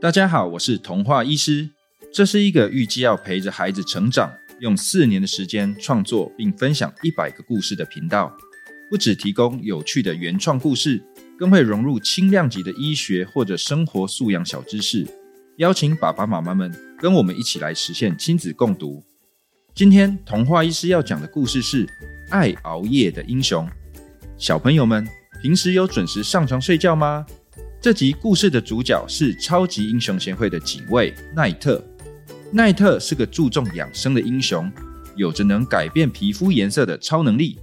大家好，我是童话医师。这是一个预计要陪着孩子成长，用四年的时间创作并分享一百个故事的频道。不只提供有趣的原创故事，更会融入轻量级的医学或者生活素养小知识，邀请爸爸妈妈们跟我们一起来实现亲子共读。今天童话医师要讲的故事是《爱熬夜的英雄》。小朋友们，平时有准时上床睡觉吗？这集故事的主角是超级英雄协会的警卫奈特。奈特是个注重养生的英雄，有着能改变皮肤颜色的超能力。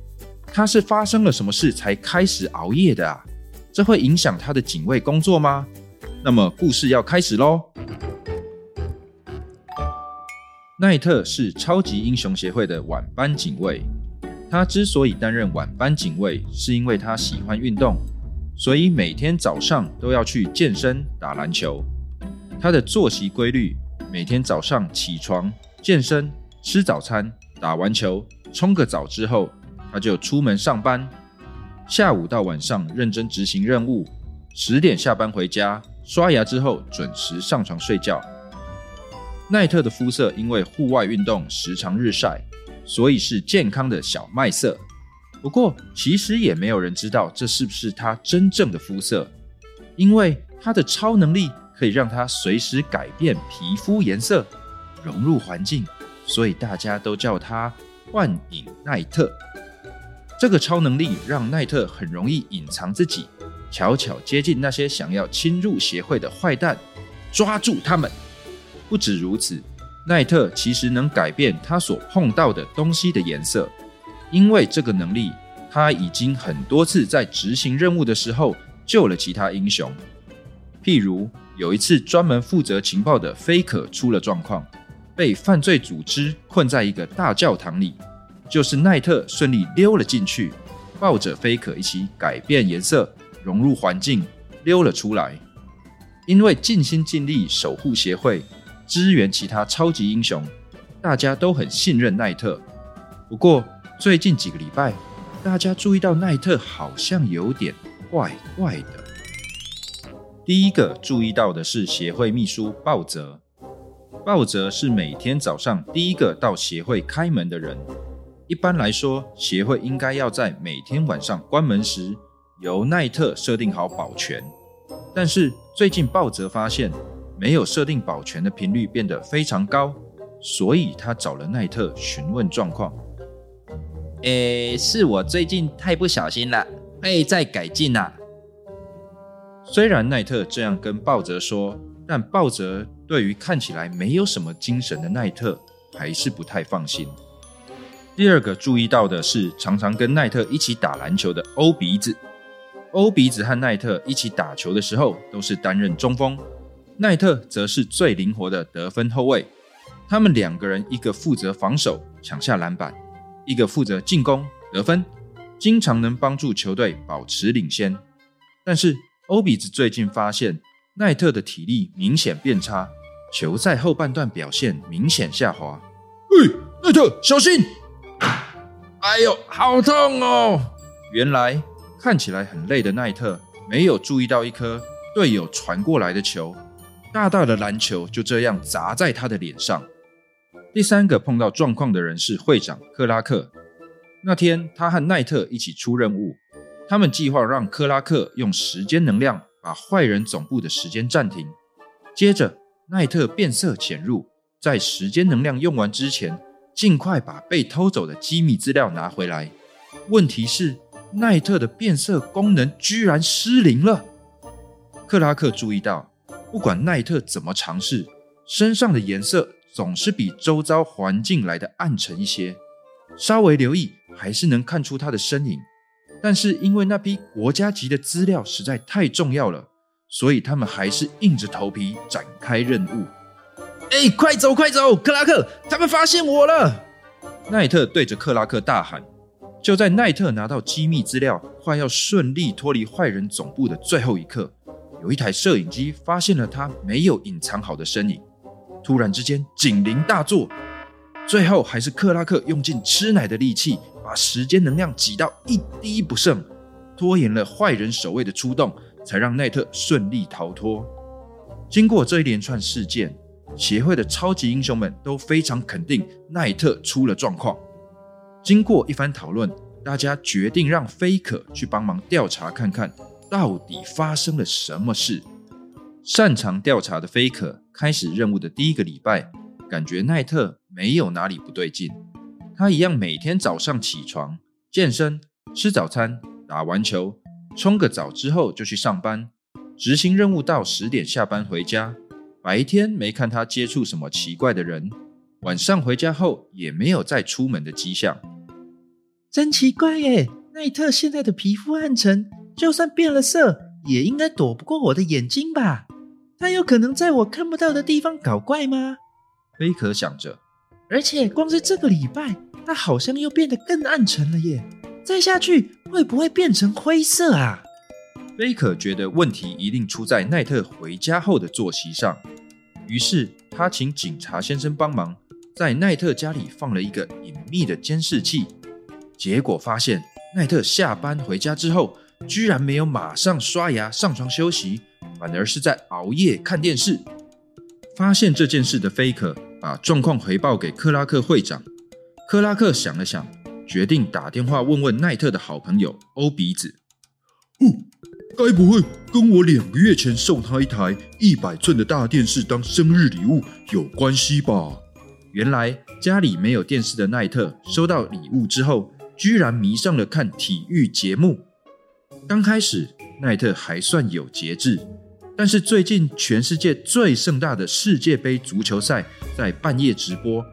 他是发生了什么事才开始熬夜的啊？这会影响他的警卫工作吗？那么故事要开始喽。奈特是超级英雄协会的晚班警卫。他之所以担任晚班警卫，是因为他喜欢运动。所以每天早上都要去健身、打篮球。他的作息规律：每天早上起床、健身、吃早餐、打完球、冲个澡之后，他就出门上班。下午到晚上认真执行任务，十点下班回家，刷牙之后准时上床睡觉。奈特的肤色因为户外运动时常日晒，所以是健康的小麦色。不过，其实也没有人知道这是不是他真正的肤色，因为他的超能力可以让他随时改变皮肤颜色，融入环境，所以大家都叫他幻影奈特。这个超能力让奈特很容易隐藏自己，悄悄接近那些想要侵入协会的坏蛋，抓住他们。不止如此，奈特其实能改变他所碰到的东西的颜色。因为这个能力，他已经很多次在执行任务的时候救了其他英雄。譬如有一次，专门负责情报的菲可出了状况，被犯罪组织困在一个大教堂里，就是奈特顺利溜了进去，抱着菲可一起改变颜色，融入环境，溜了出来。因为尽心尽力守护协会，支援其他超级英雄，大家都很信任奈特。不过，最近几个礼拜，大家注意到奈特好像有点怪怪的。第一个注意到的是协会秘书鲍泽。鲍泽是每天早上第一个到协会开门的人。一般来说，协会应该要在每天晚上关门时由奈特设定好保全。但是最近鲍泽发现没有设定保全的频率变得非常高，所以他找了奈特询问状况。诶，是我最近太不小心了，会再改进呐。虽然奈特这样跟鲍泽说，但鲍泽对于看起来没有什么精神的奈特还是不太放心。第二个注意到的是，常常跟奈特一起打篮球的欧鼻子。欧鼻子和奈特一起打球的时候，都是担任中锋，奈特则是最灵活的得分后卫。他们两个人，一个负责防守，抢下篮板。一个负责进攻得分，经常能帮助球队保持领先。但是欧比子最近发现奈特的体力明显变差，球赛后半段表现明显下滑。嘿，奈特，小心！哎呦，好痛哦！原来看起来很累的奈特没有注意到一颗队友传过来的球，大大的篮球就这样砸在他的脸上。第三个碰到状况的人是会长克拉克。那天，他和奈特一起出任务，他们计划让克拉克用时间能量把坏人总部的时间暂停。接着，奈特变色潜入，在时间能量用完之前，尽快把被偷走的机密资料拿回来。问题是，奈特的变色功能居然失灵了。克拉克注意到，不管奈特怎么尝试，身上的颜色。总是比周遭环境来的暗沉一些，稍微留意还是能看出他的身影。但是因为那批国家级的资料实在太重要了，所以他们还是硬着头皮展开任务。哎，快走快走，克拉克，他们发现我了！奈特对着克拉克大喊。就在奈特拿到机密资料，快要顺利脱离坏人总部的最后一刻，有一台摄影机发现了他没有隐藏好的身影。突然之间，警铃大作，最后还是克拉克用尽吃奶的力气，把时间能量挤到一滴不剩，拖延了坏人守卫的出动，才让奈特顺利逃脱。经过这一连串事件，协会的超级英雄们都非常肯定奈特出了状况。经过一番讨论，大家决定让菲可去帮忙调查看看，到底发生了什么事。擅长调查的菲可开始任务的第一个礼拜，感觉奈特没有哪里不对劲。他一样每天早上起床、健身、吃早餐、打完球、冲个澡之后就去上班，执行任务到十点下班回家。白天没看他接触什么奇怪的人，晚上回家后也没有再出门的迹象。真奇怪耶！奈特现在的皮肤暗沉，就算变了色，也应该躲不过我的眼睛吧？他有可能在我看不到的地方搞怪吗？贝可想着。而且光是这个礼拜，他好像又变得更暗沉了耶！再下去会不会变成灰色啊？贝可觉得问题一定出在奈特回家后的作息上，于是他请警察先生帮忙，在奈特家里放了一个隐秘的监视器。结果发现，奈特下班回家之后，居然没有马上刷牙上床休息。反而是在熬夜看电视。发现这件事的菲可把状况回报给克拉克会长。克拉克想了想，决定打电话问问奈特的好朋友欧鼻子。哦，该不会跟我两个月前送他一台一百寸的大电视当生日礼物有关系吧？原来家里没有电视的奈特收到礼物之后，居然迷上了看体育节目。刚开始奈特还算有节制。但是最近，全世界最盛大的世界杯足球赛在半夜直播，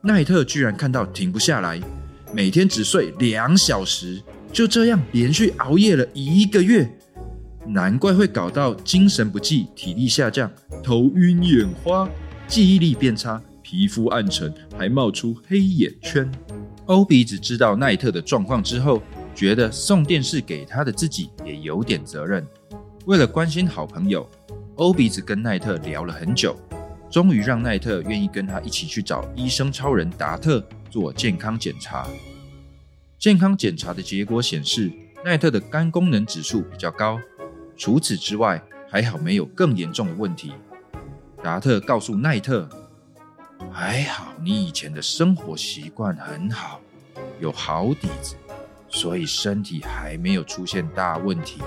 奈特居然看到停不下来，每天只睡两小时，就这样连续熬夜了一个月，难怪会搞到精神不济、体力下降、头晕眼花、记忆力变差、皮肤暗沉，还冒出黑眼圈。欧比只知道奈特的状况之后，觉得送电视给他的自己也有点责任。为了关心好朋友，欧鼻子跟奈特聊了很久，终于让奈特愿意跟他一起去找医生超人达特做健康检查。健康检查的结果显示，奈特的肝功能指数比较高，除此之外还好没有更严重的问题。达特告诉奈特：“还好你以前的生活习惯很好，有好底子，所以身体还没有出现大问题。”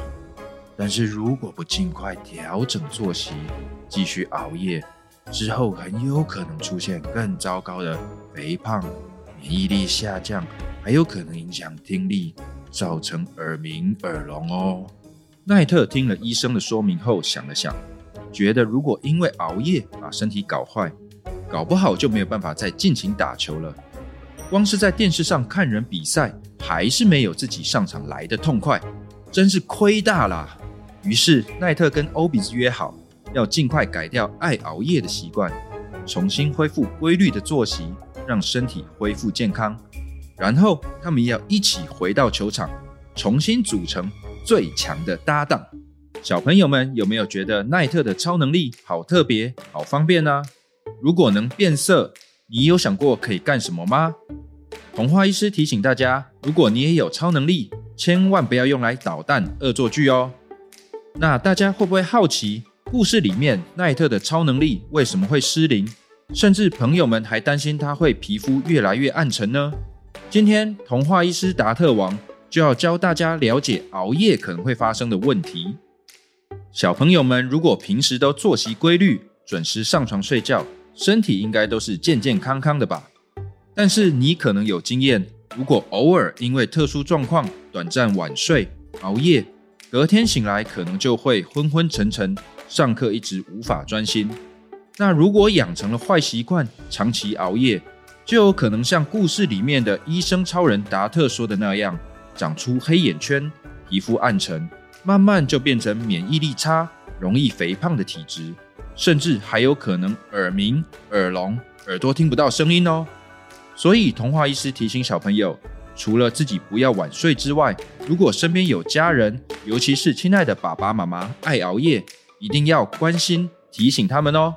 但是如果不尽快调整作息，继续熬夜，之后很有可能出现更糟糕的肥胖、免疫力下降，还有可能影响听力，造成耳鸣、耳聋哦。奈特听了医生的说明后，想了想，觉得如果因为熬夜把身体搞坏，搞不好就没有办法再尽情打球了。光是在电视上看人比赛，还是没有自己上场来的痛快，真是亏大了。于是奈特跟欧比斯约好，要尽快改掉爱熬夜的习惯，重新恢复规律的作息，让身体恢复健康。然后他们要一起回到球场，重新组成最强的搭档。小朋友们有没有觉得奈特的超能力好特别、好方便呢？如果能变色，你有想过可以干什么吗？童话医师提醒大家：如果你也有超能力，千万不要用来捣蛋、恶作剧哦。那大家会不会好奇，故事里面奈特的超能力为什么会失灵？甚至朋友们还担心他会皮肤越来越暗沉呢？今天童话医师达特王就要教大家了解熬夜可能会发生的问题。小朋友们如果平时都作息规律，准时上床睡觉，身体应该都是健健康康的吧？但是你可能有经验，如果偶尔因为特殊状况短暂晚睡、熬夜。隔天醒来可能就会昏昏沉沉，上课一直无法专心。那如果养成了坏习惯，长期熬夜，就有可能像故事里面的医生超人达特说的那样，长出黑眼圈、皮肤暗沉，慢慢就变成免疫力差、容易肥胖的体质，甚至还有可能耳鸣、耳聋、耳朵听不到声音哦。所以童话医师提醒小朋友。除了自己不要晚睡之外，如果身边有家人，尤其是亲爱的爸爸妈妈爱熬夜，一定要关心提醒他们哦。